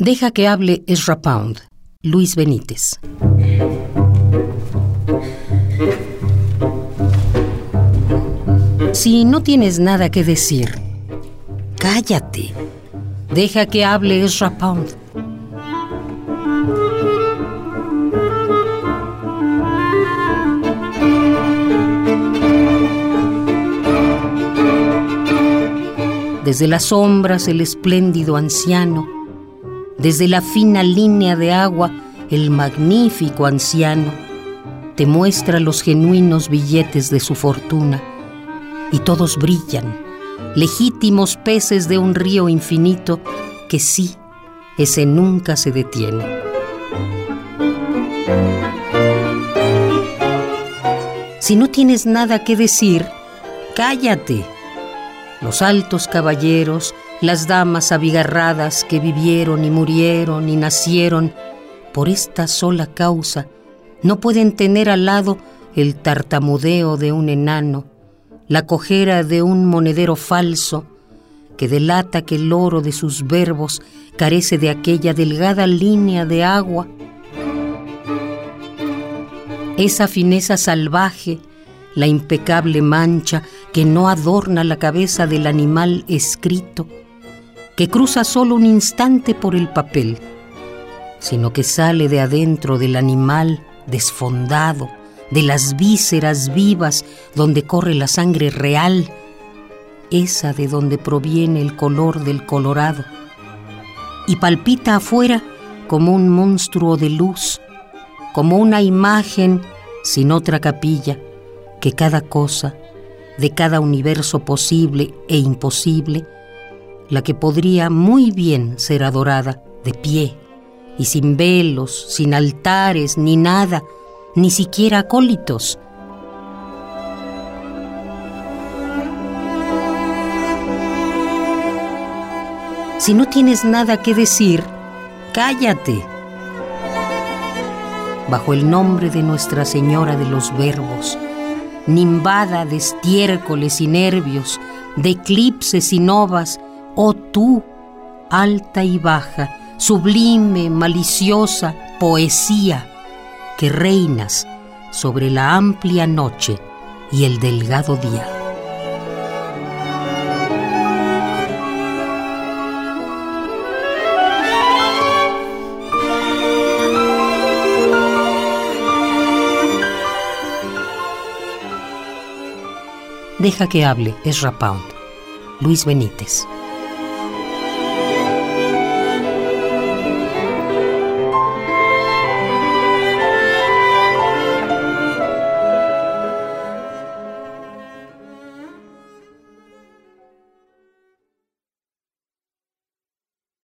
Deja que hable Ezra Pound, Luis Benítez. Si no tienes nada que decir, cállate. Deja que hable Ezra Pound. Desde las sombras el espléndido anciano, desde la fina línea de agua el magnífico anciano, te muestra los genuinos billetes de su fortuna, y todos brillan, legítimos peces de un río infinito que sí, ese nunca se detiene. Si no tienes nada que decir, cállate los altos caballeros, las damas abigarradas que vivieron y murieron y nacieron por esta sola causa, no pueden tener al lado el tartamudeo de un enano, la cojera de un monedero falso, que delata que el oro de sus verbos carece de aquella delgada línea de agua. Esa fineza salvaje la impecable mancha que no adorna la cabeza del animal escrito, que cruza solo un instante por el papel, sino que sale de adentro del animal desfondado, de las vísceras vivas donde corre la sangre real, esa de donde proviene el color del colorado, y palpita afuera como un monstruo de luz, como una imagen sin otra capilla, que cada cosa, de cada universo posible e imposible, la que podría muy bien ser adorada de pie y sin velos, sin altares, ni nada, ni siquiera acólitos. Si no tienes nada que decir, cállate. Bajo el nombre de Nuestra Señora de los Verbos, nimbada de estiércoles y nervios, de eclipses y novas, oh tú, alta y baja, sublime, maliciosa, poesía, que reinas sobre la amplia noche y el delgado día. Deja que hable Ezra Pound. Luis Benítez.